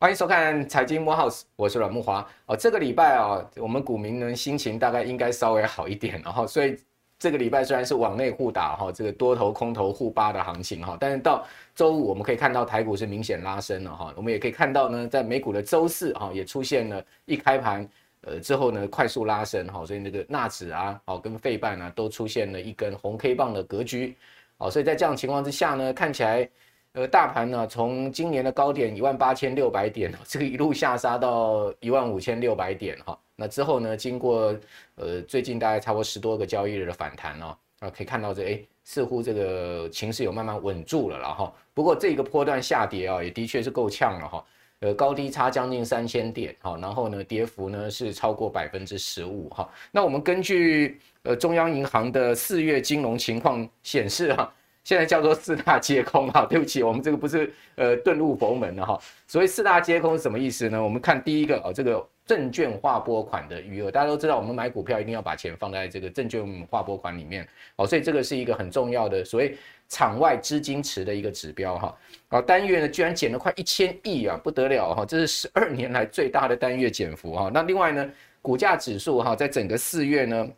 欢迎收看财经慕 House，我是阮慕华。哦，这个礼拜啊，我们股民呢心情大概应该稍微好一点，然后所以这个礼拜虽然是往内互打哈，这个多头空头互扒的行情哈，但是到周五我们可以看到台股是明显拉升了哈，我们也可以看到呢，在美股的周四哈也出现了一开盘呃之后呢快速拉升哈，所以那个纳指啊，哦跟费半啊都出现了一根红 K 棒的格局，哦，所以在这样情况之下呢，看起来。呃，大盘呢，从今年的高点一万八千六百点，这个一路下杀到一万五千六百点哈。那之后呢，经过呃最近大概差不多十多个交易日的反弹哦，啊，可以看到这哎，似乎这个情势有慢慢稳住了了哈。不过这个波段下跌啊，也的确是够呛了哈。呃，高低差将近三千点好，然后呢，跌幅呢是超过百分之十五哈。那我们根据呃中央银行的四月金融情况显示哈。现在叫做四大皆空哈，对不起，我们这个不是呃遁入佛门的哈。所谓四大皆空是什么意思呢？我们看第一个哦，这个证券划拨款的余额，大家都知道，我们买股票一定要把钱放在这个证券划拨款里面哦，所以这个是一个很重要的所谓场外资金池的一个指标哈。啊，单月呢居然减了快一千亿啊，不得了哈，这是十二年来最大的单月减幅哈。那另外呢，股价指数哈，在整个四月呢。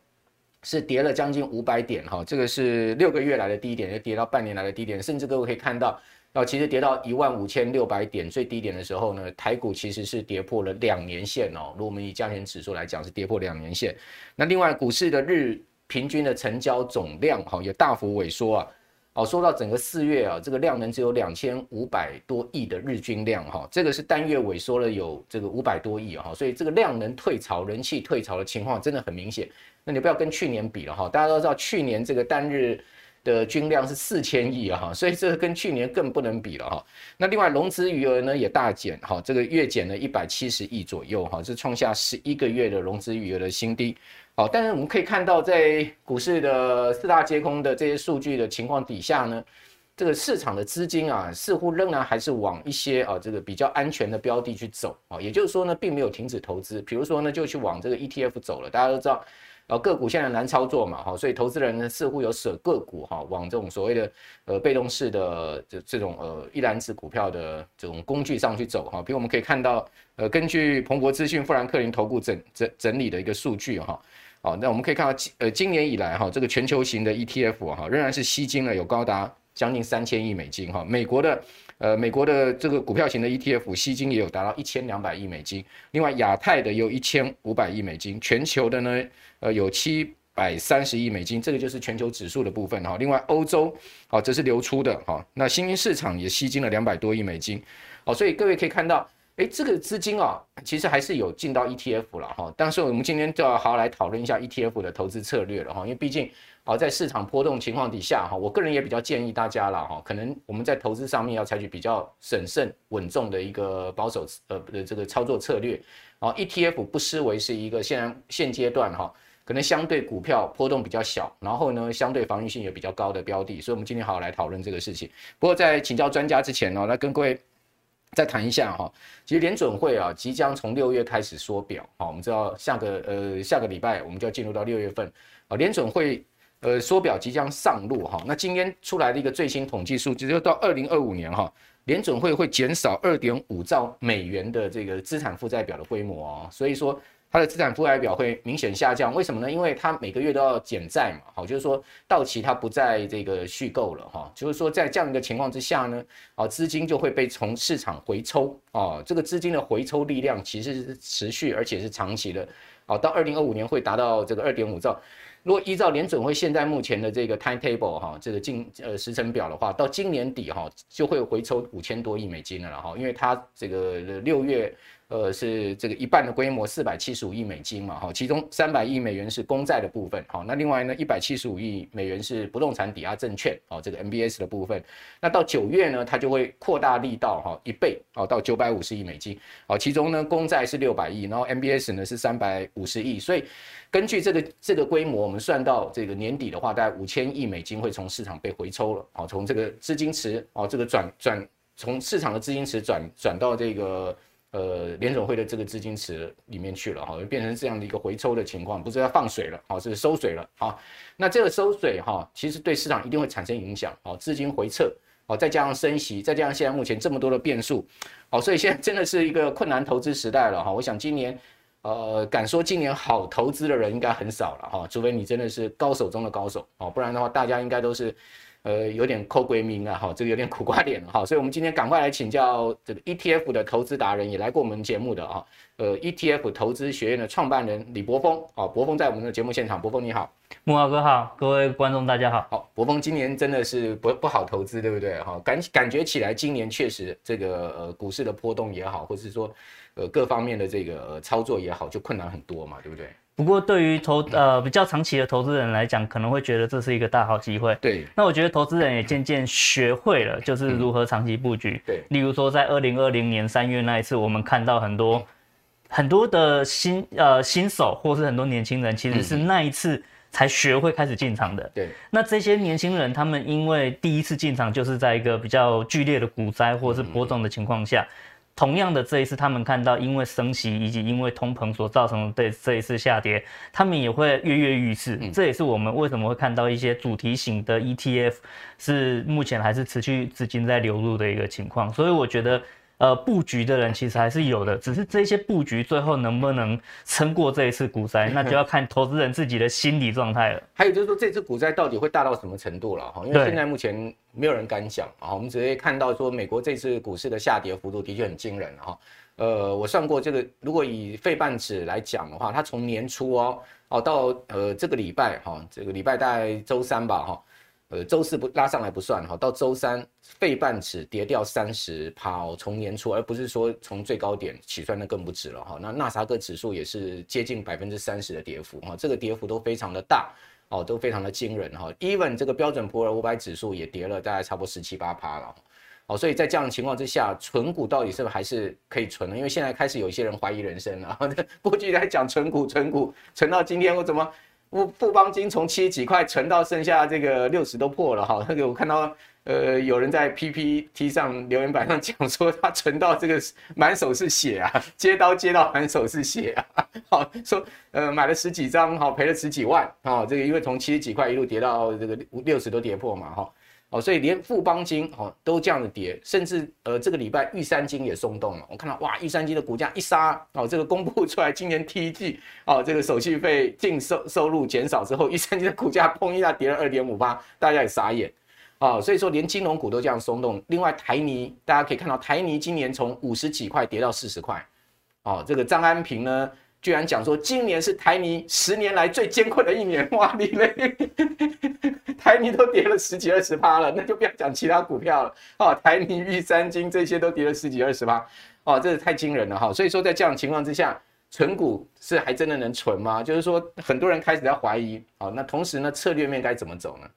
是跌了将近五百点哈，这个是六个月来的低点，又跌到半年来的低点，甚至各位可以看到，哦，其实跌到一万五千六百点最低点的时候呢，台股其实是跌破了两年线哦。如果我们以加权指数来讲，是跌破两年线。那另外股市的日平均的成交总量哈也大幅萎缩啊。哦，说到整个四月啊，这个量能只有两千五百多亿的日均量哈，这个是单月萎缩了有这个五百多亿哈，所以这个量能退潮、人气退潮的情况真的很明显。那你不要跟去年比了哈，大家都知道去年这个单日的均量是四千亿啊哈，所以这个跟去年更不能比了哈。那另外融资余额呢也大减哈，这个月减了一百七十亿左右哈，是创下十一个月的融资余额的新低。好，但是我们可以看到，在股市的四大皆空的这些数据的情况底下呢，这个市场的资金啊，似乎仍然还是往一些啊这个比较安全的标的去走啊，也就是说呢，并没有停止投资，比如说呢，就去往这个 ETF 走了。大家都知道，啊个股现在难操作嘛，哈，所以投资人呢似乎有舍个股哈，往这种所谓的呃被动式的这这种呃一篮子股票的这种工具上去走哈。比如我们可以看到，呃，根据彭博资讯富兰克林投顾整整整理的一个数据哈。好，那我们可以看到，呃，今年以来哈，这个全球型的 ETF 哈，仍然是吸金了有高达将近三千亿美金哈。美国的，呃，美国的这个股票型的 ETF 吸金也有达到一千两百亿美金。另外，亚太的有一千五百亿美金，全球的呢，呃，有七百三十亿美金。这个就是全球指数的部分哈。另外，欧洲，好，这是流出的哈。那新兴市场也吸金了两百多亿美金。好，所以各位可以看到。哎，这个资金啊，其实还是有进到 ETF 了哈。但是我们今天就要好好来讨论一下 ETF 的投资策略了哈。因为毕竟，好，在市场波动情况底下哈，我个人也比较建议大家了哈，可能我们在投资上面要采取比较审慎稳重的一个保守呃的这个操作策略。啊，ETF 不失为是一个现现阶段哈，可能相对股票波动比较小，然后呢，相对防御性也比较高的标的。所以，我们今天好好来讨论这个事情。不过，在请教专家之前呢，来跟各位。再谈一下哈，其实联准会啊即将从六月开始缩表，好，我们知道下个呃下个礼拜我们就要进入到六月份啊，联准会呃缩表即将上路哈，那今天出来的一个最新统计数据，就到二零二五年哈，联准会会减少二点五兆美元的这个资产负债表的规模哦，所以说。它的资产负债表会明显下降，为什么呢？因为它每个月都要减债嘛，好，就是说到期它不再这个续购了哈，就是说在这样一个情况之下呢，啊，资金就会被从市场回抽啊，这个资金的回抽力量其实是持续而且是长期的，啊，到二零二五年会达到这个二点五兆，如果依照联准会现在目前的这个 timetable 哈，这个进呃时程表的话，到今年底哈就会回抽五千多亿美金了哈，因为它这个六月。呃，是这个一半的规模，四百七十五亿美金嘛，哈，其中三百亿美元是公债的部分，好，那另外呢，一百七十五亿美元是不动产抵押证券，哦，这个 MBS 的部分，那到九月呢，它就会扩大力道，哈，一倍，哦，到九百五十亿美金，好，其中呢，公债是六百亿，然后 MBS 呢是三百五十亿，所以根据这个这个规模，我们算到这个年底的话，大概五千亿美金会从市场被回抽了，好，从这个资金池，哦，这个转转从市场的资金池转转到这个。呃联总会的这个资金池里面去了哈，变成这样的一个回抽的情况，不是要放水了，好，是收水了啊。那这个收水哈，其实对市场一定会产生影响，好，资金回撤，好，再加上升息，再加上现在目前这么多的变数，好，所以现在真的是一个困难投资时代了哈。我想今年。呃，敢说今年好投资的人应该很少了哈，除非你真的是高手中的高手哦，不然的话，大家应该都是，呃，有点抠归名啊哈，这个有点苦瓜脸了哈，所以我们今天赶快来请教这个 ETF 的投资达人，也来过我们节目的啊，呃，ETF 投资学院的创办人李博峰啊，博峰在我们的节目现场，博峰你好，木华哥好，各位观众大家好，好，博峰今年真的是不不好投资，对不对哈？感感觉起来今年确实这个呃股市的波动也好，或是说。呃，各方面的这个操作也好，就困难很多嘛，对不对？不过对于投呃比较长期的投资人来讲，可能会觉得这是一个大好机会。对，那我觉得投资人也渐渐学会了，就是如何长期布局。对，例如说在二零二零年三月那一次，我们看到很多很多的新呃新手，或是很多年轻人，其实是那一次才学会开始进场的。对，那这些年轻人，他们因为第一次进场就是在一个比较剧烈的股灾或是波动的情况下。同样的，这一次他们看到因为升息以及因为通膨所造成的这一次下跌，他们也会跃跃欲试。这也是我们为什么会看到一些主题型的 ETF 是目前还是持续资金在流入的一个情况。所以我觉得。呃，布局的人其实还是有的，只是这些布局最后能不能撑过这一次股灾，那就要看投资人自己的心理状态了。还有就是说，这次股灾到底会大到什么程度了哈？因为现在目前没有人敢讲啊，我们只会看到说，美国这次股市的下跌幅度的确很惊人哈。呃，我算过这个，如果以费半指来讲的话，它从年初哦哦到呃这个礼拜哈，这个礼拜大概周三吧哈。呃，周四不拉上来不算哈，到周三费半指跌掉三十趴哦，从年初，而不是说从最高点起算，那更不止了哈。那纳萨克指数也是接近百分之三十的跌幅哈，这个跌幅都非常的大哦，都非常的惊人哈。even 这个标准普尔五百指数也跌了大概差不多十七八趴了，哦，所以在这样的情况之下，存股到底是不是还是可以存呢？因为现在开始有一些人怀疑人生了，过去在讲存股存股存到今天我怎么？富富邦金从七十几块存到剩下这个六十都破了哈，那个我看到呃有人在 PPT 上留言板上讲说他存到这个满手是血啊，接刀接到满手是血啊，好说呃买了十几张好赔了十几万啊，这个因为从七十几块一路跌到这个六十都跌破嘛哈。哦，所以连富邦金哦都这样的跌，甚至呃这个礼拜玉山金也松动了。我看到哇，玉山金的股价一杀哦，这个公布出来，今年第一季哦这个手续费净收收入减少之后，玉山金的股价砰一下跌了二点五八，大家也傻眼哦。所以说连金融股都这样松动。另外台泥大家可以看到，台泥今年从五十几块跌到四十块，哦，这个张安平呢居然讲说今年是台泥十年来最艰困的一年，哇你嘞！台泥都跌了十几二十趴了，那就不要讲其他股票了。哦，台泥、玉三金这些都跌了十几二十趴，哦，这是太惊人了哈。所以说，在这样的情况之下，存股是还真的能存吗？就是说，很多人开始在怀疑。哦，那同时呢，策略面该怎么走呢？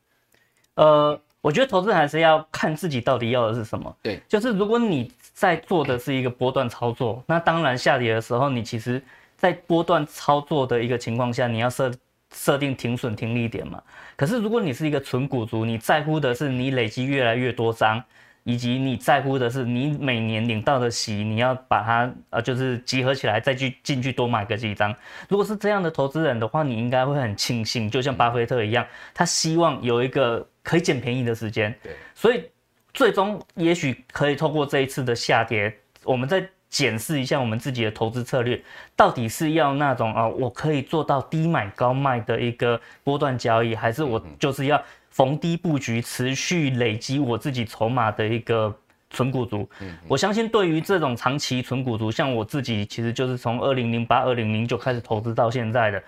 呃，我觉得投资还是要看自己到底要的是什么。对，就是如果你在做的是一个波段操作，那当然下跌的时候，你其实在波段操作的一个情况下，你要设。设定停损停利点嘛，可是如果你是一个纯股族，你在乎的是你累积越来越多张，以及你在乎的是你每年领到的息，你要把它呃就是集合起来再去进去多买个几张。如果是这样的投资人的话，你应该会很庆幸，就像巴菲特一样，他希望有一个可以捡便宜的时间。对，所以最终也许可以透过这一次的下跌，我们在。检视一下我们自己的投资策略，到底是要那种啊，我可以做到低买高卖的一个波段交易，还是我就是要逢低布局，持续累积我自己筹码的一个存股族？我相信对于这种长期存股族，像我自己，其实就是从二零零八、二零零九开始投资到现在的。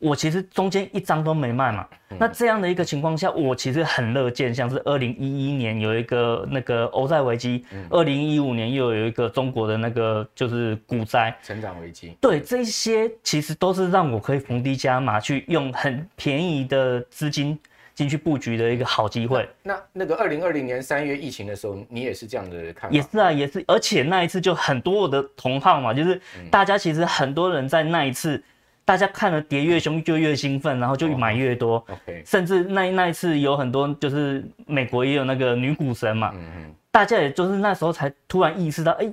我其实中间一张都没卖嘛，那这样的一个情况下，我其实很乐见，像是二零一一年有一个那个欧债危机，二零一五年又有一个中国的那个就是股灾，成长危机，对，这些其实都是让我可以逢低加码，去用很便宜的资金进去布局的一个好机会。那那，那个二零二零年三月疫情的时候，你也是这样的看法？也是啊，也是，而且那一次就很多我的同好嘛，就是大家其实很多人在那一次。大家看了跌越凶就越兴奋，然后就买越多。OK，甚至那那一次有很多，就是美国也有那个女股神嘛。嗯嗯。大家也就是那时候才突然意识到，哎，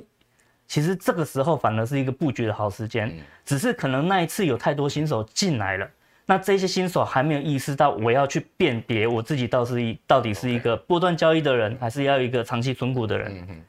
其实这个时候反而是一个布局的好时间，只是可能那一次有太多新手进来了，那这些新手还没有意识到我要去辨别我自己到是一到底是一个波段交易的人，还是要一个长期存股的人。嗯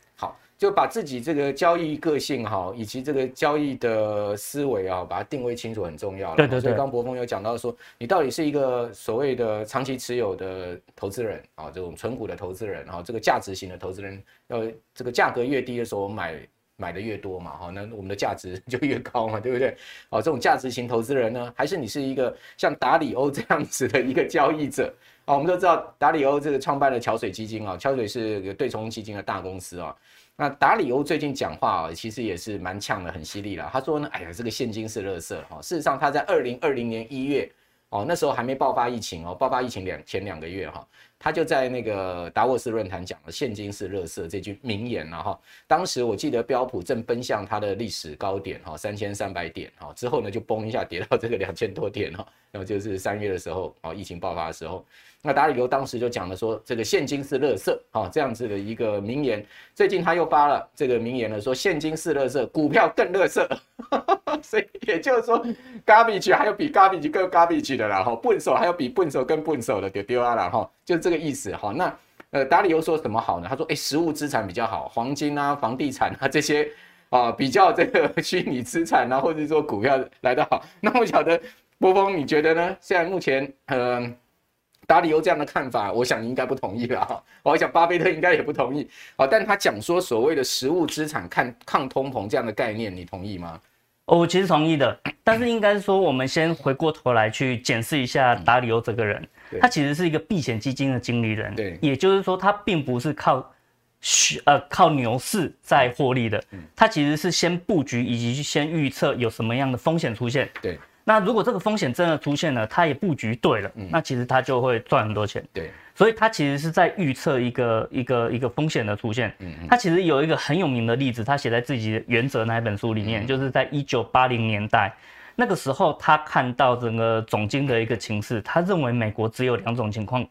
就把自己这个交易个性哈，以及这个交易的思维啊，把它定位清楚很重要了。对对对。所以刚柏锋有讲到说，你到底是一个所谓的长期持有的投资人啊，这种纯股的投资人啊，这个价值型的投资人，要这个价格越低的时候买买的越多嘛，哈，那我们的价值就越高嘛，对不对？哦，这种价值型投资人呢，还是你是一个像达里欧这样子的一个交易者啊？我们都知道达里欧这个创办了桥水基金啊，桥水是个对冲基金的大公司啊。那达里欧最近讲话啊，其实也是蛮呛的，很犀利了。他说呢，哎呀，这个现金是垃圾哈。事实上，他在二零二零年一月哦，那时候还没爆发疫情哦，爆发疫情两前两个月哈，他就在那个达沃斯论坛讲了“现金是垃圾”这句名言了哈。当时我记得标普正奔向它的历史高点哈，三千三百点哈，之后呢就崩一下跌到这个两千多点哈，然后就是三月的时候哦，疫情爆发的时候。那达里欧当时就讲了说，这个现金是垃圾啊，这样子的一个名言。最近他又发了这个名言了，说现金是垃圾，股票更垃圾。所以也就是说，garbage 还有比 garbage 更 garbage 的啦，哈，笨手还有比笨手更笨手的，丢丢啊啦，哈，就是这个意思哈。那呃，达里欧说什么好呢？他说，哎，实物资产比较好，黄金啊、房地产啊这些啊，比较这个 虚拟资产啊，或者说股票来得好。那我晓得波峰，你觉得呢？现在目前，嗯、达里欧这样的看法，我想你应该不同意了哈。我想巴菲特应该也不同意啊。但他讲说所谓的实物资产看抗通膨这样的概念，你同意吗？哦，我其实同意的。但是应该说，我们先回过头来去检视一下达里欧这个人，他其实是一个避险基金的经理人。对，也就是说，他并不是靠呃靠牛市在获利的。他其实是先布局以及先预测有什么样的风险出现。对。那如果这个风险真的出现了，他也布局对了，嗯、那其实他就会赚很多钱。对，所以他其实是在预测一个一个一个风险的出现。嗯，他其实有一个很有名的例子，他写在自己的《原则》那一本书里面，嗯、就是在一九八零年代那个时候，他看到整个总经的一个情势，他认为美国只有两种情况，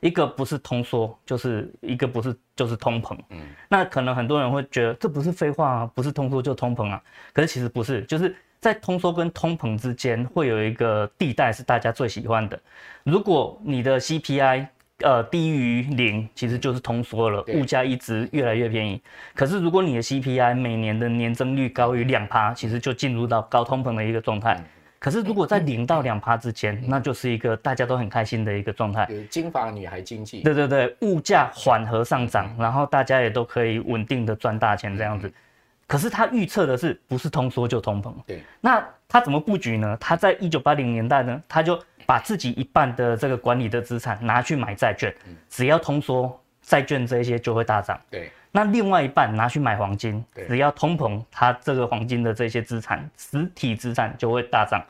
一个不是通缩，就是一个不是就是通膨。嗯，那可能很多人会觉得这不是废话啊，不是通缩就通膨啊，可是其实不是，就是。在通缩跟通膨之间会有一个地带是大家最喜欢的。如果你的 CPI 呃低于零，其实就是通缩了，物价一直越来越便宜。可是如果你的 CPI 每年的年增率高于两趴，其实就进入到高通膨的一个状态。可是如果在零到两趴之间，那就是一个大家都很开心的一个状态。金发女孩经济。对对对，物价缓和上涨，然后大家也都可以稳定的赚大钱这样子。可是他预测的是不是通缩就通膨？对，那他怎么布局呢？他在一九八零年代呢，他就把自己一半的这个管理的资产拿去买债券，只要通缩，债券这些就会大涨。对，那另外一半拿去买黄金，只要通膨，他这个黄金的这些资产，实体资产就会大涨。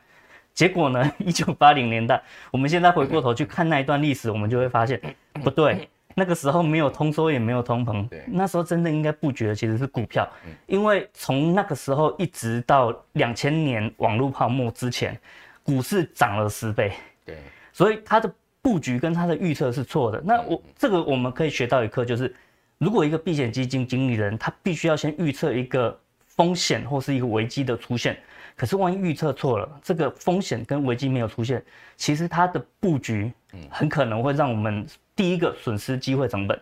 结果呢，一九八零年代，我们现在回过头去看那一段历史，我们就会发现不对。那个时候没有通缩，也没有通膨。对，那时候真的应该布局的其实是股票，因为从那个时候一直到两千年网络泡沫之前，股市涨了十倍。对，所以它的布局跟它的预测是错的。那我这个我们可以学到一课，就是如果一个避险基金经理人，他必须要先预测一个风险或是一个危机的出现。可是万一预测错了，这个风险跟危机没有出现，其实它的布局很可能会让我们。第一个损失机会成本，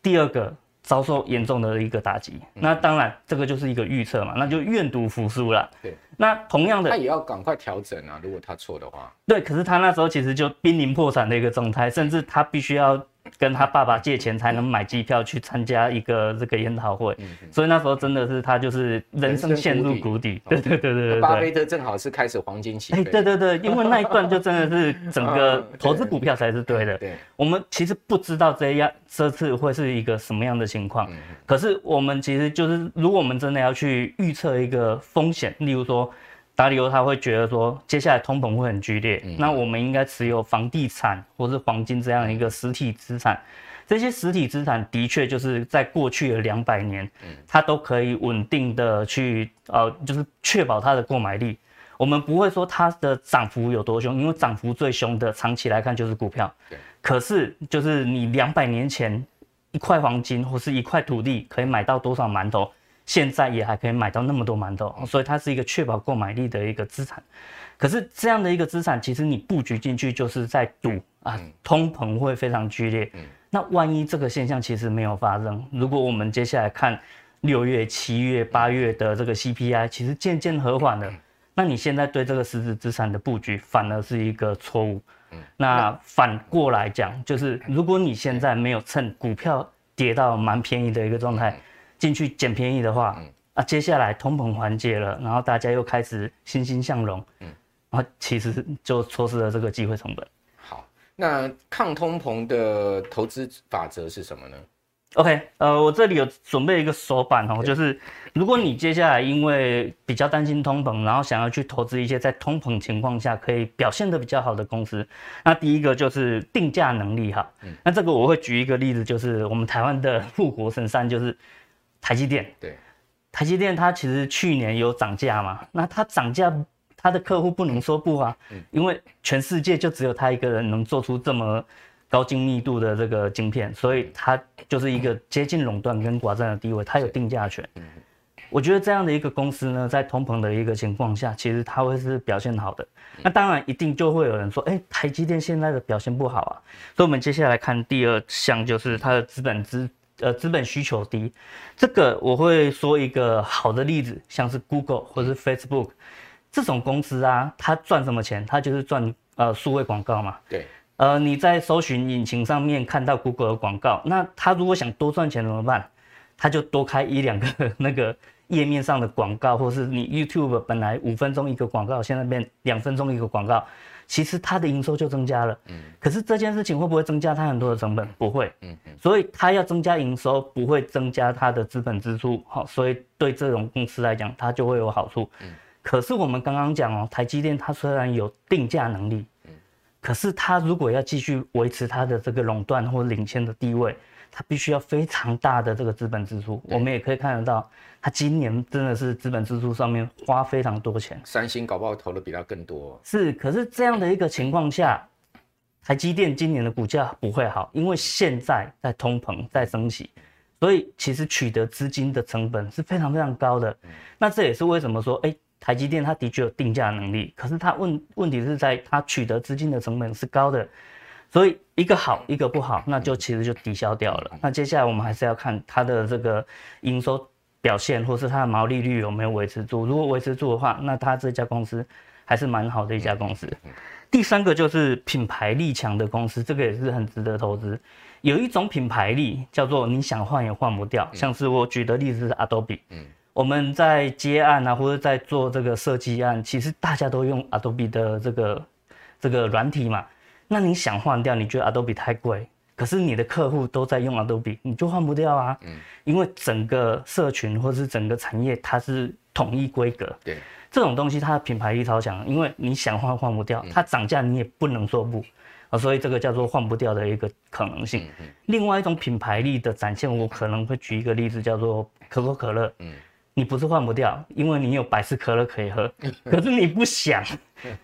第二个遭受严重的一个打击。那当然，这个就是一个预测嘛，那就愿赌服输了。对，那同样的，他也要赶快调整啊。如果他错的话，对，可是他那时候其实就濒临破产的一个状态，甚至他必须要。跟他爸爸借钱才能买机票去参加一个这个研讨会，所以那时候真的是他就是人生陷入谷底。对对对对对，巴菲特正好是开始黄金期。哎，对对对，因为那一段就真的是整个 投资股票才是对的。对，我们其实不知道这样这次会是一个什么样的情况，可是我们其实就是如果我们真的要去预测一个风险，例如说。达里欧他会觉得说，接下来通膨会很剧烈，嗯、那我们应该持有房地产或是黄金这样一个实体资产。这些实体资产的确就是在过去的两百年，它都可以稳定的去呃，就是确保它的购买力。我们不会说它的涨幅有多凶，因为涨幅最凶的长期来看就是股票。可是就是你两百年前一块黄金或是一块土地可以买到多少馒头？现在也还可以买到那么多馒头，所以它是一个确保购买力的一个资产。可是这样的一个资产，其实你布局进去就是在赌啊，通膨会非常剧烈。那万一这个现象其实没有发生，如果我们接下来看六月、七月、八月的这个 CPI，其实渐渐和缓了，那你现在对这个实质资产的布局反而是一个错误。那反过来讲，就是如果你现在没有趁股票跌到蛮便宜的一个状态进去捡便宜的话，嗯啊，接下来通膨缓解了，然后大家又开始欣欣向荣，嗯，然后其实就错失了这个机会成本。好，那抗通膨的投资法则是什么呢？OK，呃，我这里有准备一个手板哦，就是如果你接下来因为比较担心通膨，然后想要去投资一些在通膨情况下可以表现得比较好的公司，那第一个就是定价能力哈。嗯，那这个我会举一个例子，就是我们台湾的富国神山，就是台积电。对，台积电它其实去年有涨价嘛，那它涨价，它的客户不能说不啊，因为全世界就只有他一个人能做出这么。高精密度的这个晶片，所以它就是一个接近垄断跟寡占的地位，它有定价权。我觉得这样的一个公司呢，在通膨的一个情况下，其实它会是表现好的。那当然一定就会有人说，哎，台积电现在的表现不好啊。所以我们接下来看第二项，就是它的资本资呃资本需求低。这个我会说一个好的例子，像是 Google 或是 Facebook 这种公司啊，它赚什么钱？它就是赚呃数位广告嘛。对。呃，你在搜寻引擎上面看到 Google 的广告，那他如果想多赚钱怎么办？他就多开一两个那个页面上的广告，或是你 YouTube 本来五分钟一个广告，现在变两分钟一个广告，其实它的营收就增加了。嗯。可是这件事情会不会增加它很多的成本？不会。嗯嗯。所以它要增加营收，不会增加它的资本支出。好，所以对这种公司来讲，它就会有好处。嗯。可是我们刚刚讲哦，台积电它虽然有定价能力。可是它如果要继续维持它的这个垄断或领先的地位，他必须要非常大的这个资本支出。我们也可以看得到，它今年真的是资本支出上面花非常多钱。三星搞不好投的比它更多。是，可是这样的一个情况下，台积电今年的股价不会好，因为现在在通膨在升息，所以其实取得资金的成本是非常非常高的。那这也是为什么说，哎。台积电它的确有定价能力，可是它问问题是在它取得资金的成本是高的，所以一个好一个不好，那就其实就抵消掉了。那接下来我们还是要看它的这个营收表现，或是它的毛利率有没有维持住。如果维持住的话，那它这家公司还是蛮好的一家公司。第三个就是品牌力强的公司，这个也是很值得投资。有一种品牌力叫做你想换也换不掉，像是我举的例子是 Adobe。我们在接案啊，或者在做这个设计案，其实大家都用 Adobe 的这个这个软体嘛。那你想换掉，你觉得 Adobe 太贵，可是你的客户都在用 Adobe，你就换不掉啊。嗯。因为整个社群或者是整个产业，它是统一规格。对。这种东西它的品牌力超强，因为你想换换不掉，它涨价你也不能说不啊，所以这个叫做换不掉的一个可能性。另外一种品牌力的展现，我可能会举一个例子，叫做可口可乐。嗯。你不是换不掉，因为你有百事可乐可以喝，可是你不想，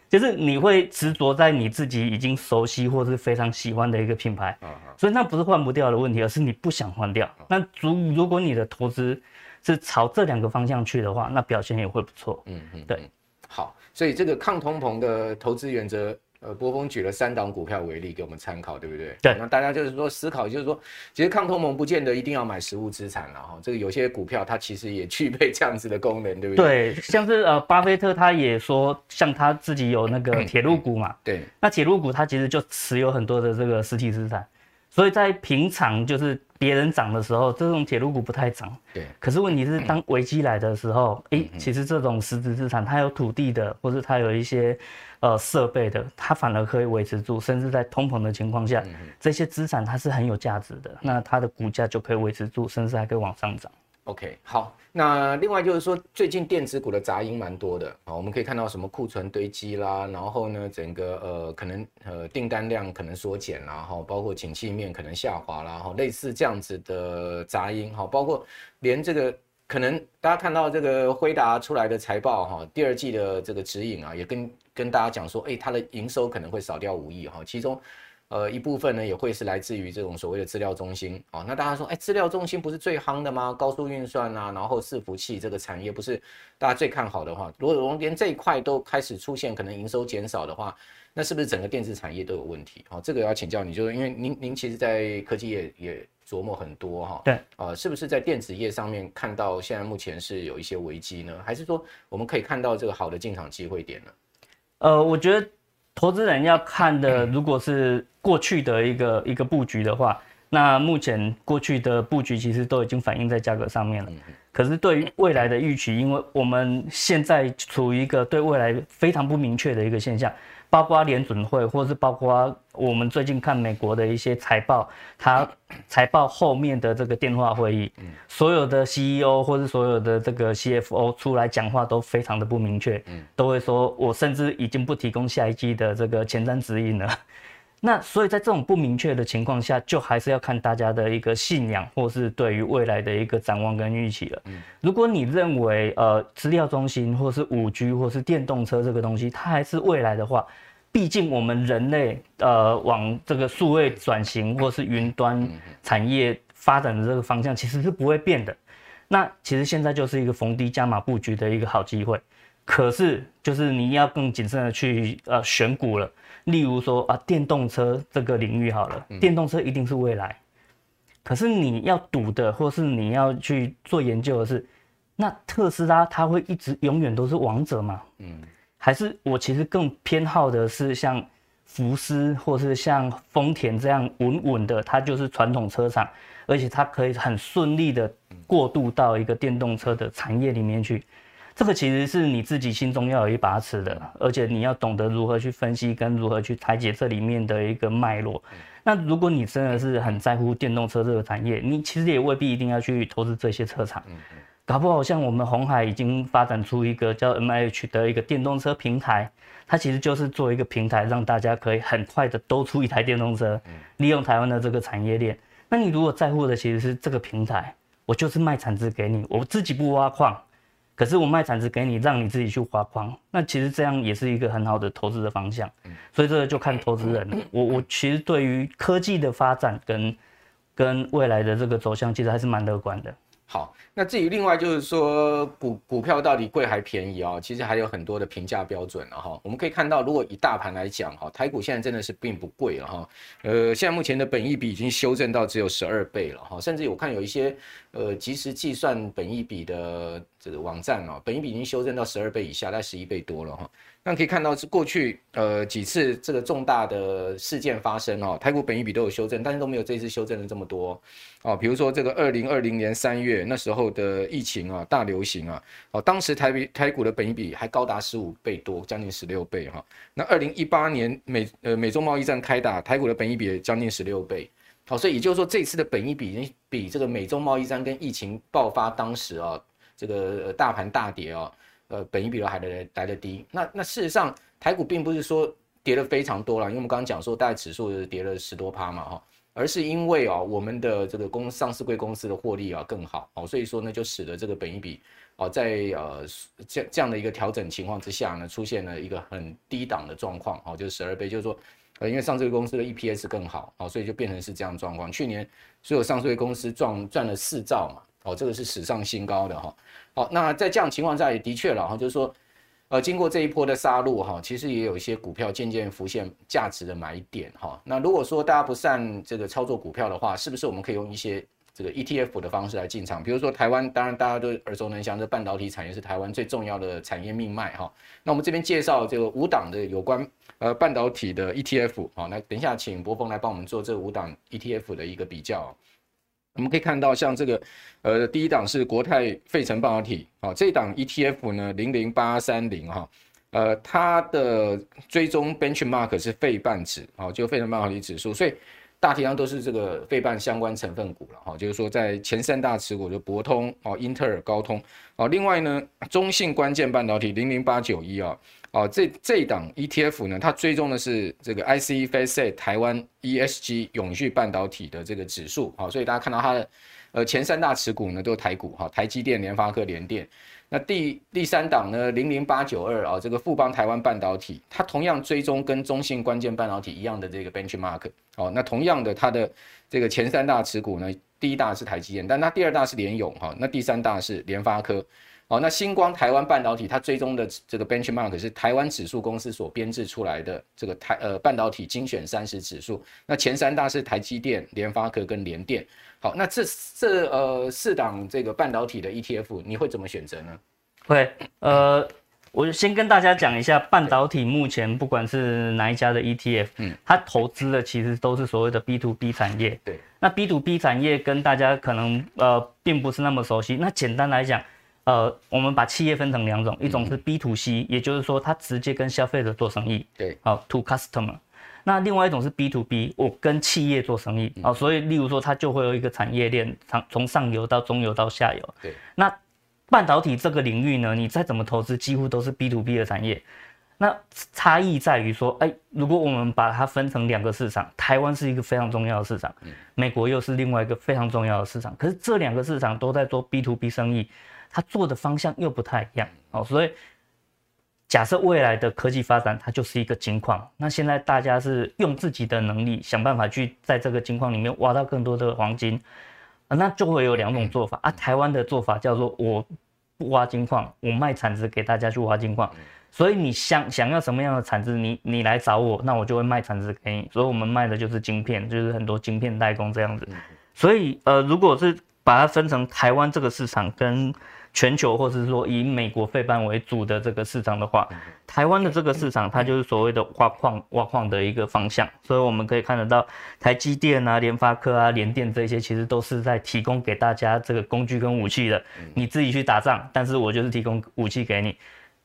就是你会执着在你自己已经熟悉或是非常喜欢的一个品牌，所以那不是换不掉的问题，而是你不想换掉。那如如果你的投资是朝这两个方向去的话，那表现也会不错。嗯嗯，对，好，所以这个抗通膨的投资原则。呃，波峰举了三档股票为例给我们参考，对不对？对。那大家就是说思考，就是说，其实抗通膨不见得一定要买实物资产了哈。这个有些股票它其实也具备这样子的功能，对不对？对，像是呃，巴菲特他也说，像他自己有那个铁路股嘛。对。那铁路股它其实就持有很多的这个实体资产，所以在平常就是别人涨的时候，这种铁路股不太涨。对。可是问题是，当危机来的时候，哎，其实这种实质资产它有土地的，或是它有一些。呃，设备的，它反而可以维持住，甚至在通膨的情况下，这些资产它是很有价值的，那它的股价就可以维持住，甚至还可以往上涨。OK，好，那另外就是说，最近电子股的杂音蛮多的啊，我们可以看到什么库存堆积啦，然后呢，整个呃可能呃订单量可能缩减啦，哈，包括景气面可能下滑啦，哈，类似这样子的杂音，哈，包括连这个。可能大家看到这个辉达出来的财报哈，第二季的这个指引啊，也跟跟大家讲说，哎，它的营收可能会少掉五亿哈，其中，呃，一部分呢也会是来自于这种所谓的资料中心哦。那大家说，哎，资料中心不是最夯的吗？高速运算啊，然后伺服器这个产业不是大家最看好的话，如果连这一块都开始出现可能营收减少的话，那是不是整个电子产业都有问题？哦，这个要请教你，就是因为您您其实在科技业也琢磨很多哈。对，呃，是不是在电子业上面看到现在目前是有一些危机呢？还是说我们可以看到这个好的进场机会点呢？呃，我觉得。投资人要看的，如果是过去的一个一个布局的话，那目前过去的布局其实都已经反映在价格上面了。可是对于未来的预期，因为我们现在处于一个对未来非常不明确的一个现象。包括联准会，或是包括我们最近看美国的一些财报，它财报后面的这个电话会议，所有的 CEO 或是所有的这个 CFO 出来讲话都非常的不明确，都会说我甚至已经不提供下一季的这个前瞻指引了。那所以在这种不明确的情况下，就还是要看大家的一个信仰，或是对于未来的一个展望跟预期了。如果你认为呃资料中心，或是五 G，或是电动车这个东西，它还是未来的话，毕竟我们人类呃往这个数位转型或是云端产业发展的这个方向其实是不会变的。那其实现在就是一个逢低加码布局的一个好机会。可是就是你要更谨慎的去呃选股了。例如说啊电动车这个领域好了，电动车一定是未来。可是你要赌的或是你要去做研究的是，那特斯拉它会一直永远都是王者吗？嗯。还是我其实更偏好的是像福斯或是像丰田这样稳稳的，它就是传统车厂，而且它可以很顺利的过渡到一个电动车的产业里面去。这个其实是你自己心中要有一把尺的，而且你要懂得如何去分析跟如何去拆解这里面的一个脉络。那如果你真的是很在乎电动车这个产业，你其实也未必一定要去投资这些车厂。搞不好像我们红海已经发展出一个叫 MIH 的一个电动车平台，它其实就是做一个平台，让大家可以很快的都出一台电动车，利用台湾的这个产业链。那你如果在乎的其实是这个平台，我就是卖产值给你，我自己不挖矿，可是我卖产值给你，让你自己去挖矿，那其实这样也是一个很好的投资的方向。所以这个就看投资人了。我我其实对于科技的发展跟跟未来的这个走向，其实还是蛮乐观的。好，那至于另外就是说股股票到底贵还便宜啊？其实还有很多的评价标准了哈。我们可以看到，如果以大盘来讲哈，台股现在真的是并不贵了哈。呃，现在目前的本益比已经修正到只有十二倍了哈，甚至我看有一些呃即时计算本益比的这个网站哦，本益比已经修正到十二倍以下，在十一倍多了哈。那可以看到是过去呃几次这个重大的事件发生哦，台股本益比都有修正，但是都没有这次修正的这么多哦。比如说这个二零二零年三月那时候的疫情啊大流行啊，哦当时台比台股的本益比还高达十五倍多，将近十六倍哈。那二零一八年美呃美中贸易战开打，台股的本益比将近十六倍。好，所以也就是说这次的本益比已经比这个美中贸易战跟疫情爆发当时啊这个大盘大跌啊。呃，本益比都还来来的低，那那事实上台股并不是说跌了非常多了，因为我们刚刚讲说大概指数跌了十多趴嘛哈，而是因为啊我们的这个公上市柜公司的获利啊更好哦，所以说呢就使得这个本益比哦在呃这这样的一个调整情况之下呢，出现了一个很低档的状况哦，就是十二倍，就是说呃因为上市公司的 EPS 更好哦，所以就变成是这样状况。去年所有上市公司赚赚了四兆嘛。哦，这个是史上新高的哈。好，那在这样情况下也的确了哈，就是说，呃，经过这一波的杀戮哈，其实也有一些股票渐渐浮现价值的买点哈。那如果说大家不善这个操作股票的话，是不是我们可以用一些这个 ETF 的方式来进场？比如说台湾，当然大家都耳熟能详，这半导体产业是台湾最重要的产业命脉哈。那我们这边介绍这个五档的有关呃半导体的 ETF 好，那等一下请柏锋来帮我们做这五档 ETF 的一个比较。我们可以看到，像这个，呃，第一档是国泰费城半导体，啊，这档 ETF 呢，零零八三零哈，呃，它的追踪 benchmark 是费半指，啊，就费城半导体指数，所以大体上都是这个费半相关成分股了，哈，就是说在前三大持股就博通，哦，英特尔、高通，哦，另外呢，中信关键半导体零零八九一啊，哦，这这一档 ETF 呢，它追踪的是这个 ICE f a c e 台湾 ESG 永续半导体的这个指数，好，所以大家看到它的呃前三大持股呢都是台股，哈，台积电、联发科、联电。那第第三档呢，零零八九二啊，这个富邦台湾半导体，它同样追踪跟中信关键半导体一样的这个 benchmark，哦，那同样的它的这个前三大持股呢，第一大是台积电，但它第二大是联咏，哈，那第三大是联发科。好，那星光台湾半导体它追踪的这个 benchmark 是台湾指数公司所编制出来的这个台呃半导体精选三十指数。那前三大是台积电、联发科跟联电。好，那这这呃四档这个半导体的 ETF 你会怎么选择呢？会，呃，我先跟大家讲一下半导体目前不管是哪一家的 ETF，嗯，它投资的其实都是所谓的 B to B 产业。对，那 B to B 产业跟大家可能呃并不是那么熟悉。那简单来讲。呃，我们把企业分成两种，一种是 B to C，嗯，也就是说，它直接跟消费者做生意，对，好，to customer。那另外一种是 B to B，我跟企业做生意，啊，所以例如说，它就会有一个产业链，从从上游到中游到下游。对，那半导体这个领域呢，你再怎么投资，几乎都是 B to B 的产业。那差异在于说，哎，如果我们把它分成两个市场，台湾是一个非常重要的市场，美国又是另外一个非常重要的市场，可是这两个市场都在做 B to B 生意。它做的方向又不太一样哦，所以假设未来的科技发展，它就是一个金矿。那现在大家是用自己的能力想办法去在这个金矿里面挖到更多的黄金，那就会有两种做法啊。台湾的做法叫做我不挖金矿，我卖产值给大家去挖金矿。所以你想想要什么样的产值，你你来找我，那我就会卖产值给你。所以我们卖的就是晶片，就是很多晶片代工这样子。所以呃，如果是把它分成台湾这个市场跟全球，或是说以美国费半为主的这个市场的话，台湾的这个市场，它就是所谓的挖矿挖矿的一个方向。所以我们可以看得到，台积电啊、联发科啊、联电这些，其实都是在提供给大家这个工具跟武器的。你自己去打仗，但是我就是提供武器给你。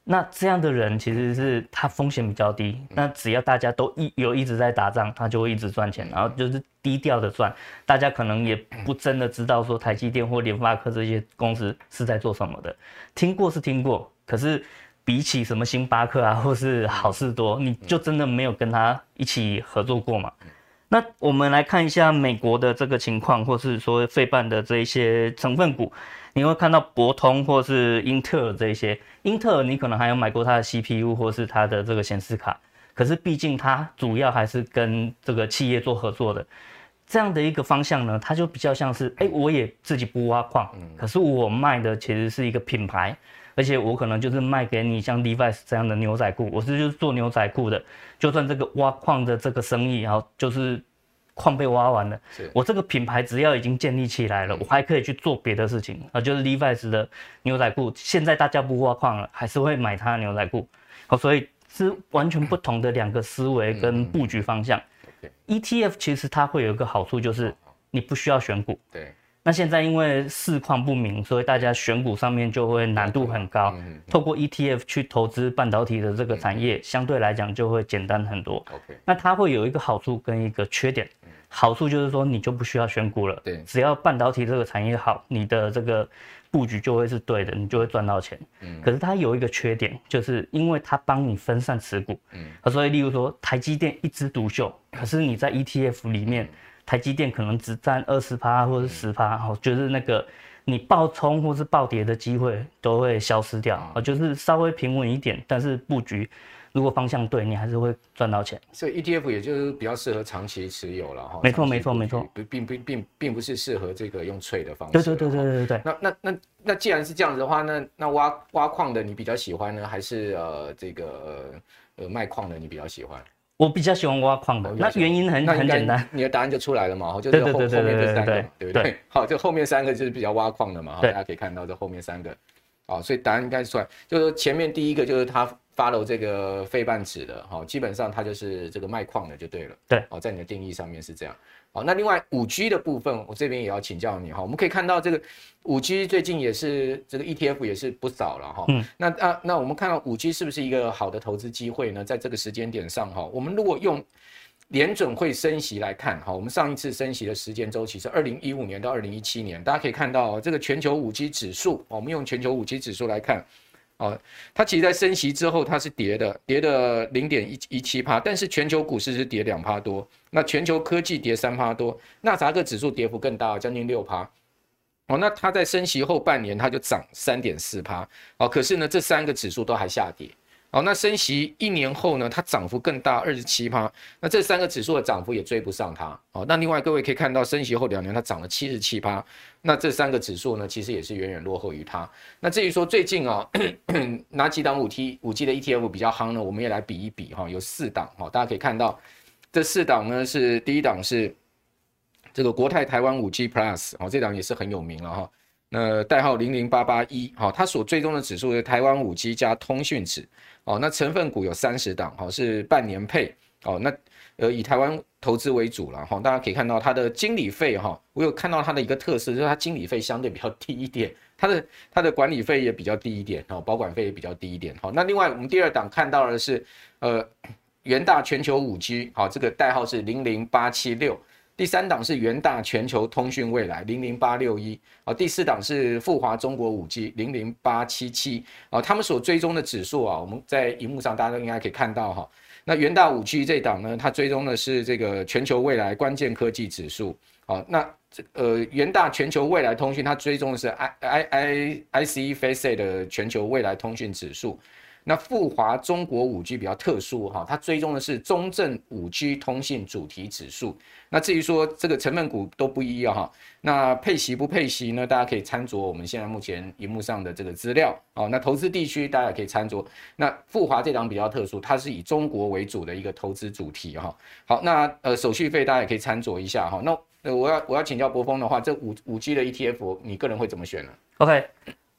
那这样的人其实是他风险比较低。那只要大家都一有一直在打仗，他就会一直赚钱，然后就是低调的赚。大家可能也不真的知道说台积电或联发科这些公司是在做什么的。听过是听过，可是比起什么星巴克啊 或是好事多，你就真的没有跟他一起合作过嘛？那我们来看一下美国的这个情况，或是说费半的这一些成分股。你会看到博通或是英特尔这些，英特尔你可能还有买过它的 CPU 或是它的这个显示卡，可是毕竟它主要还是跟这个企业做合作的，这样的一个方向呢，它就比较像是，哎，我也自己不挖矿，可是我卖的其实是一个品牌，而且我可能就是卖给你像 Levi's 这样的牛仔裤，我是就是做牛仔裤的，就算这个挖矿的这个生意，然后就是。矿被挖完了，我这个品牌只要已经建立起来了，我还可以去做别的事情。啊，就是 Levi's 的牛仔裤，现在大家不挖矿了，还是会买它的牛仔裤，好，所以是完全不同的两个思维跟布局方向。ETF 其实它会有一个好处，就是你不需要选股。对。那现在因为市况不明，所以大家选股上面就会难度很高。透过 ETF 去投资半导体的这个产业，相对来讲就会简单很多。那它会有一个好处跟一个缺点。好处就是说你就不需要选股了。对，只要半导体这个产业好，你的这个布局就会是对的，你就会赚到钱。嗯。可是它有一个缺点，就是因为它帮你分散持股。嗯。所以例如说台积电一枝独秀，可是你在 ETF 里面。台积电可能只占二十趴或者十趴，哦，就是那个你暴冲或是暴跌的机会都会消失掉，哦，就是稍微平稳一点，但是布局如果方向对，你还是会赚到钱。所以 ETF 也就是比较适合长期持有了哈。没错没错没错，并并并并不是适合这个用脆的方式。对对对对对对。那那那那既然是这样子的话，那那挖挖矿的你比较喜欢呢，还是呃这个呃卖矿的你比较喜欢？我比较喜欢挖矿的，那原因很很简单，你的答案就出来了嘛，就是后后面这三个，对不对？好，就后面三个就是比较挖矿的嘛，大家可以看到这后面三个，啊，所以答案应该出来，就是前面第一个就是他 follow 这个费半指的，哈，基本上他就是这个卖矿的就对了，对，哦，在你的定义上面是这样。好，那另外五 G 的部分，我这边也要请教你哈。我们可以看到这个五 G 最近也是这个 ETF 也是不少了哈。嗯。那啊，那我们看到五 G 是不是一个好的投资机会呢？在这个时间点上哈，我们如果用联准会升息来看哈，我们上一次升息的时间周期是二零一五年到二零一七年，大家可以看到这个全球五 G 指数，我们用全球五 G 指数来看，哦，它其实在升息之后它是跌的，跌的零点一一七趴，但是全球股市是跌两趴多，那全球科技跌三趴多，纳斯达克指数跌幅更大，将近六趴。哦，那它在升息后半年它就涨三点四趴，哦，可是呢这三个指数都还下跌。好，那升息一年后呢，它涨幅更大，二十七趴。那这三个指数的涨幅也追不上它。好，那另外各位可以看到，升息后两年它涨了七十七趴。那这三个指数呢，其实也是远远落后于它。那至于说最近啊，哪几档五 T 五 G 的 ETF 比较夯呢？我们也来比一比哈，有四档哈，大家可以看到，这四档呢是第一档是这个国泰台湾五 G Plus，哦，这档也是很有名了哈。那代号零零八八一，好，它所追踪的指数是台湾五 G 加通讯指，哦，那成分股有三十档，好，是半年配，哦，那呃以台湾投资为主了，哈，大家可以看到它的经理费，哈，我有看到它的一个特色，就是它经理费相对比较低一点，它的它的管理费也比较低一点，哦，保管费也比较低一点，好，那另外我们第二档看到的是，呃，元大全球五 G，好，这个代号是零零八七六。第三档是元大全球通讯未来零零八六一啊，第四档是富华中国五 G 零零八七七啊，他们所追踪的指数啊，我们在荧幕上大家都应该可以看到哈。那元大五 G 这档呢，它追踪的是这个全球未来关键科技指数啊。那这呃元大全球未来通讯，它追踪的是 I I I I C E face 的全球未来通讯指数。那富华中国五 G 比较特殊哈，它追踪的是中证五 G 通信主题指数。那至于说这个成分股都不一样哈，那配息不配息呢？大家可以参酌我们现在目前荧幕上的这个资料哦。那投资地区大家也可以参酌。那富华这档比较特殊，它是以中国为主的一个投资主题哈。好，那呃手续费大家也可以参酌一下哈。那我要我要请教博峰的话，这五五 G 的 ETF 你个人会怎么选呢？OK，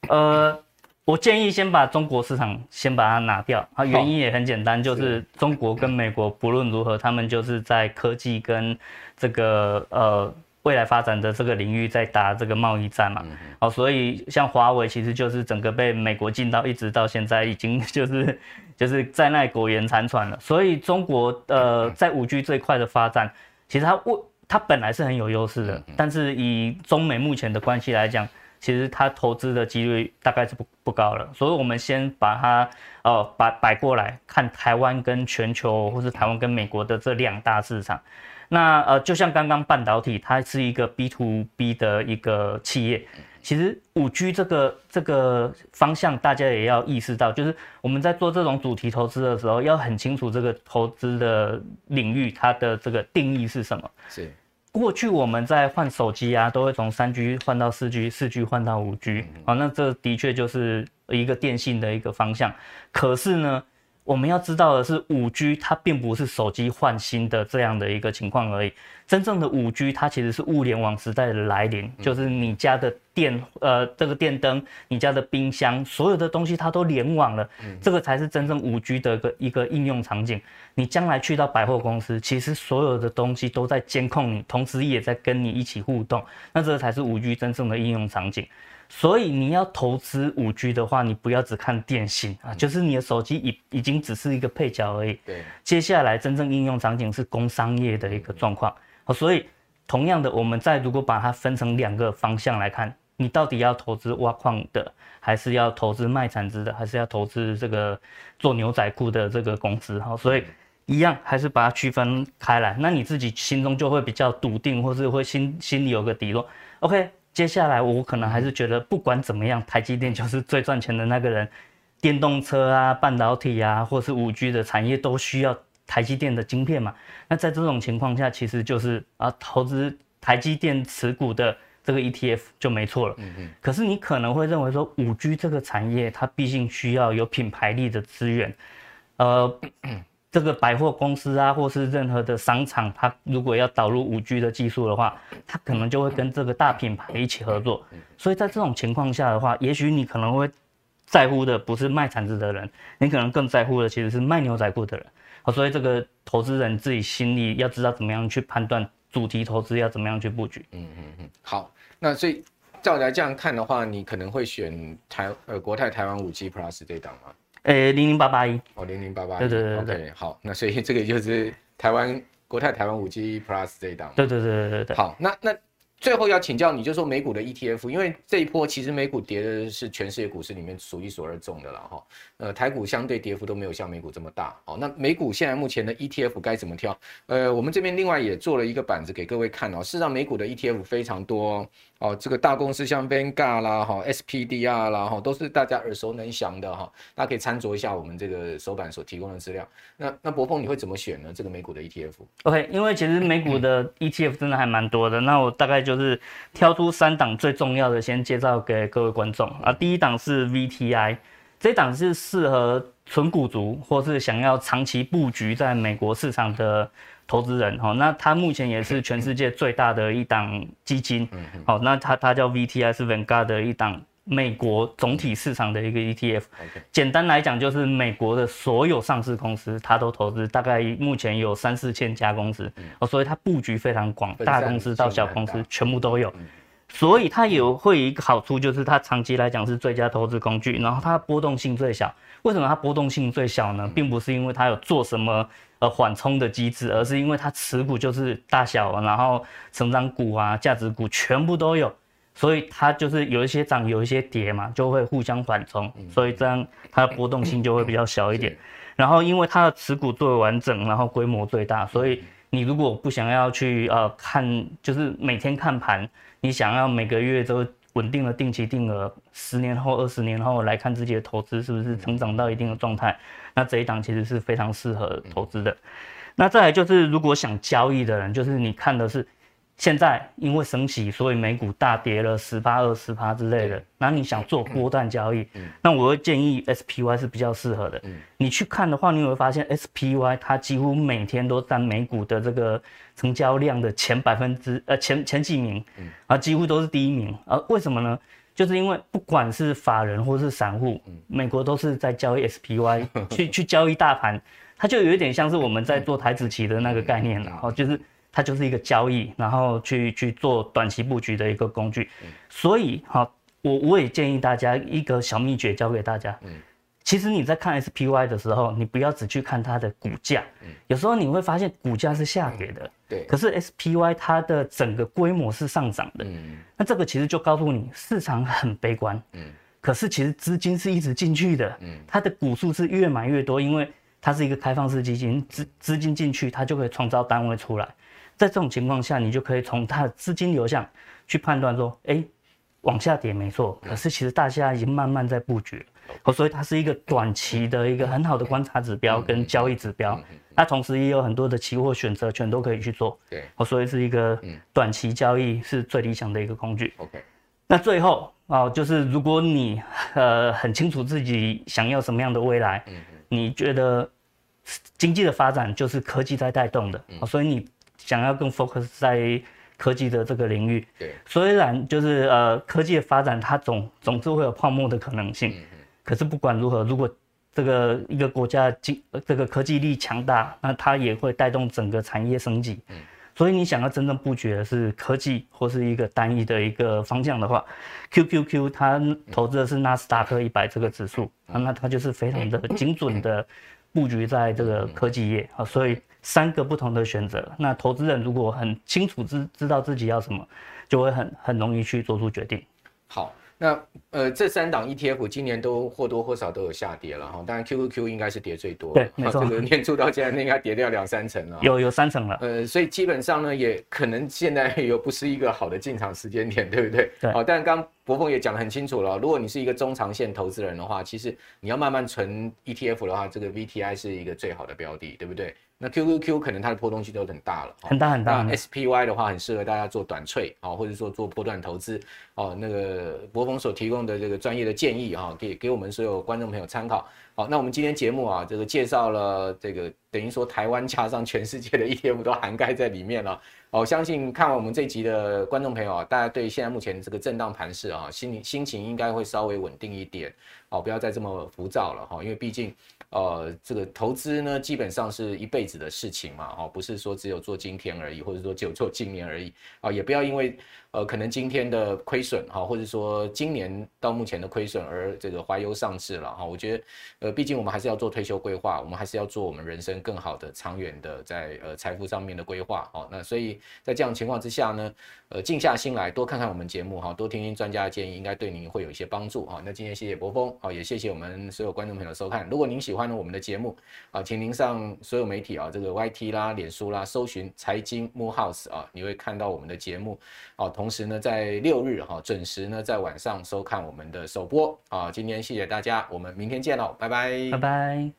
呃。我建议先把中国市场先把它拿掉，啊，原因也很简单，就是中国跟美国不论如何，他们就是在科技跟这个呃未来发展的这个领域在打这个贸易战嘛，哦，所以像华为其实就是整个被美国禁到，一直到现在已经 就是就是在那苟延残喘了。所以中国呃在五 G 这一块的发展，其实它为它本来是很有优势的，但是以中美目前的关系来讲。其实它投资的几率大概是不不高了，所以我们先把它呃摆摆过来看台湾跟全球，或是台湾跟美国的这两大市场。那呃就像刚刚半导体，它是一个 B to B 的一个企业。其实五 G 这个这个方向，大家也要意识到，就是我们在做这种主题投资的时候，要很清楚这个投资的领域它的这个定义是什么。是。过去我们在换手机啊，都会从三 G 换到四 G，四 G 换到五 G，好，那这的确就是一个电信的一个方向。可是呢，我们要知道的是，五 G 它并不是手机换新的这样的一个情况而已。真正的五 G 它其实是物联网时代的来临，就是你家的电，呃，这个电灯，你家的冰箱，所有的东西它都联网了，这个才是真正五 G 的一个一个应用场景。你将来去到百货公司，其实所有的东西都在监控你，同时也在跟你一起互动，那这个才是五 G 真正的应用场景。所以你要投资五 G 的话，你不要只看电信啊，就是你的手机已已经只是一个配角而已。对，接下来真正应用场景是工商业的一个状况。好，所以同样的，我们再如果把它分成两个方向来看，你到底要投资挖矿的，还是要投资卖产值的，还是要投资这个做牛仔裤的这个公司？好，所以一样还是把它区分开来，那你自己心中就会比较笃定，或是会心心里有个底落。OK。接下来我可能还是觉得，不管怎么样，台积电就是最赚钱的那个人。电动车啊、半导体啊，或是五 G 的产业都需要台积电的晶片嘛。那在这种情况下，其实就是啊，投资台积电持股的这个 ETF 就没错了。嗯嗯。可是你可能会认为说，五 G 这个产业它毕竟需要有品牌力的资源，呃。这个百货公司啊，或是任何的商场，它如果要导入五 G 的技术的话，它可能就会跟这个大品牌一起合作。所以在这种情况下的话，也许你可能会在乎的不是卖铲子的人，你可能更在乎的其实是卖牛仔裤的人。好，所以这个投资人自己心里要知道怎么样去判断主题投资要怎么样去布局。嗯嗯嗯。好，那所以照来这样看的话，你可能会选台呃国泰台湾五 G Plus 这档吗？诶，零零八八一哦，零零八八一，对对对对，okay, 好，那所以这个就是台湾国泰台湾五 G Plus 这一档，对对对对对对。好，那那最后要请教你，就说美股的 ETF，因为这一波其实美股跌的是全世界股市里面数一数二重的了哈。呃，台股相对跌幅都没有像美股这么大。好，那美股现在目前的 ETF 该怎么挑？呃，我们这边另外也做了一个板子给各位看哦。事实上，美股的 ETF 非常多哦。哦这个大公司像 Vanguard 啦、哈 SPDR 啦、哈，都是大家耳熟能详的哈。大家可以参酌一下我们这个手板所提供的资料。那那柏丰你会怎么选呢？这个美股的 ETF？OK，因为其实美股的 ETF 真的还蛮多的。那我大概。就是挑出三档最重要的，先介绍给各位观众啊。第一档是 VTI，这档是适合纯股族或是想要长期布局在美国市场的投资人。哈，那它目前也是全世界最大的一档基金。好，那它它叫 VTI，是 Vanguard 的一档。美国总体市场的一个 ETF，简单来讲就是美国的所有上市公司，它都投资，大概目前有三四千家公司，哦，所以它布局非常广，大公司到小公司全部都有，所以它有会有一个好处，就是它长期来讲是最佳投资工具，然后它波动性最小。为什么它波动性最小呢？并不是因为它有做什么呃缓冲的机制，而是因为它持股就是大小，然后成长股啊、价值股全部都有。所以它就是有一些涨，有一些跌嘛，就会互相缓冲，所以这样它的波动性就会比较小一点。然后因为它的持股最完整，然后规模最大，所以你如果不想要去呃看，就是每天看盘，你想要每个月都稳定的定期定额，十年后、二十年后来看自己的投资是不是成长到一定的状态，那这一档其实是非常适合投资的。那再来就是如果想交易的人，就是你看的是。现在因为升息，所以美股大跌了十八、二十趴之类的。那你想做波段交易，那我会建议 SPY 是比较适合的。你去看的话，你会发现 SPY 它几乎每天都占美股的这个成交量的前百分之呃前前几名，啊几乎都是第一名。啊为什么呢？就是因为不管是法人或是散户，美国都是在交易 SPY 去去交易大盘，它就有一点像是我们在做台子棋的那个概念了。哦，就是。它就是一个交易，然后去去做短期布局的一个工具，所以好，我我也建议大家一个小秘诀教给大家。嗯。其实你在看 SPY 的时候，你不要只去看它的股价，嗯。有时候你会发现股价是下跌的，对。可是 SPY 它的整个规模是上涨的，嗯。那这个其实就告诉你市场很悲观，嗯。可是其实资金是一直进去的，嗯。它的股数是越买越多，因为它是一个开放式基金，资资金进去，它就可以创造单位出来。在这种情况下，你就可以从它的资金流向去判断说，哎，往下跌没错，可是其实大家已经慢慢在布局了，所以它是一个短期的一个很好的观察指标跟交易指标。那同时也有很多的期货选择权都可以去做，对，所以是一个短期交易是最理想的一个工具。OK，那最后啊，就是如果你呃很清楚自己想要什么样的未来，你觉得经济的发展就是科技在带动的，所以你。想要更 focus 在科技的这个领域，对，虽然就是呃科技的发展，它总总是会有泡沫的可能性，可是不管如何，如果这个一个国家经这个科技力强大，那它也会带动整个产业升级，所以你想要真正布局的是科技或是一个单一的一个方向的话，QQQ 它投资的是纳斯达克一百这个指数，那它就是非常的精准的布局在这个科技业。啊，所以。三个不同的选择，那投资人如果很清楚知知道自己要什么，就会很很容易去做出决定。好。那呃，这三档 ETF 今年都或多或少都有下跌了哈，当然 QQQ 应该是跌最多，对，没错，这个年初到现在应该跌掉两三成了，有有三成了，呃，所以基本上呢，也可能现在又不是一个好的进场时间点，对不对？对，好，但刚柏丰也讲得很清楚了，如果你是一个中长线投资人的话，其实你要慢慢存 ETF 的话，这个 VTI 是一个最好的标的，对不对？那 QQQ 可能它的波动性都很大了，很大很大。那 SPY 的话，很适合大家做短脆啊，或者说做波段投资哦。那个博峰所提供的这个专业的建议啊，给给我们所有观众朋友参考。好，那我们今天节目啊，这个介绍了这个等于说台湾加上全世界的 ETF 都涵盖在里面了。我相信看完我们这集的观众朋友啊，大家对现在目前这个震荡盘势啊，心心情应该会稍微稳定一点，哦，不要再这么浮躁了哈，因为毕竟。呃，这个投资呢，基本上是一辈子的事情嘛，哦，不是说只有做今天而已，或者说只有做今年而已，啊，也不要因为呃可能今天的亏损哈，或者说今年到目前的亏损而这个怀忧丧志了哈。我觉得，呃，毕竟我们还是要做退休规划，我们还是要做我们人生更好的长远的在呃财富上面的规划，哦，那所以在这样情况之下呢，呃，静下心来多看看我们节目哈，多听听专家的建议，应该对您会有一些帮助哈。那今天谢谢博峰，好，也谢谢我们所有观众朋友的收看。如果您喜欢。我们的节目啊，请您上所有媒体啊，这个 YT 啦、脸书啦，搜寻财经慕 House 啊，你会看到我们的节目啊。同时呢，在六日哈准时呢，在晚上收看我们的首播啊。今天谢谢大家，我们明天见喽，拜拜，拜拜。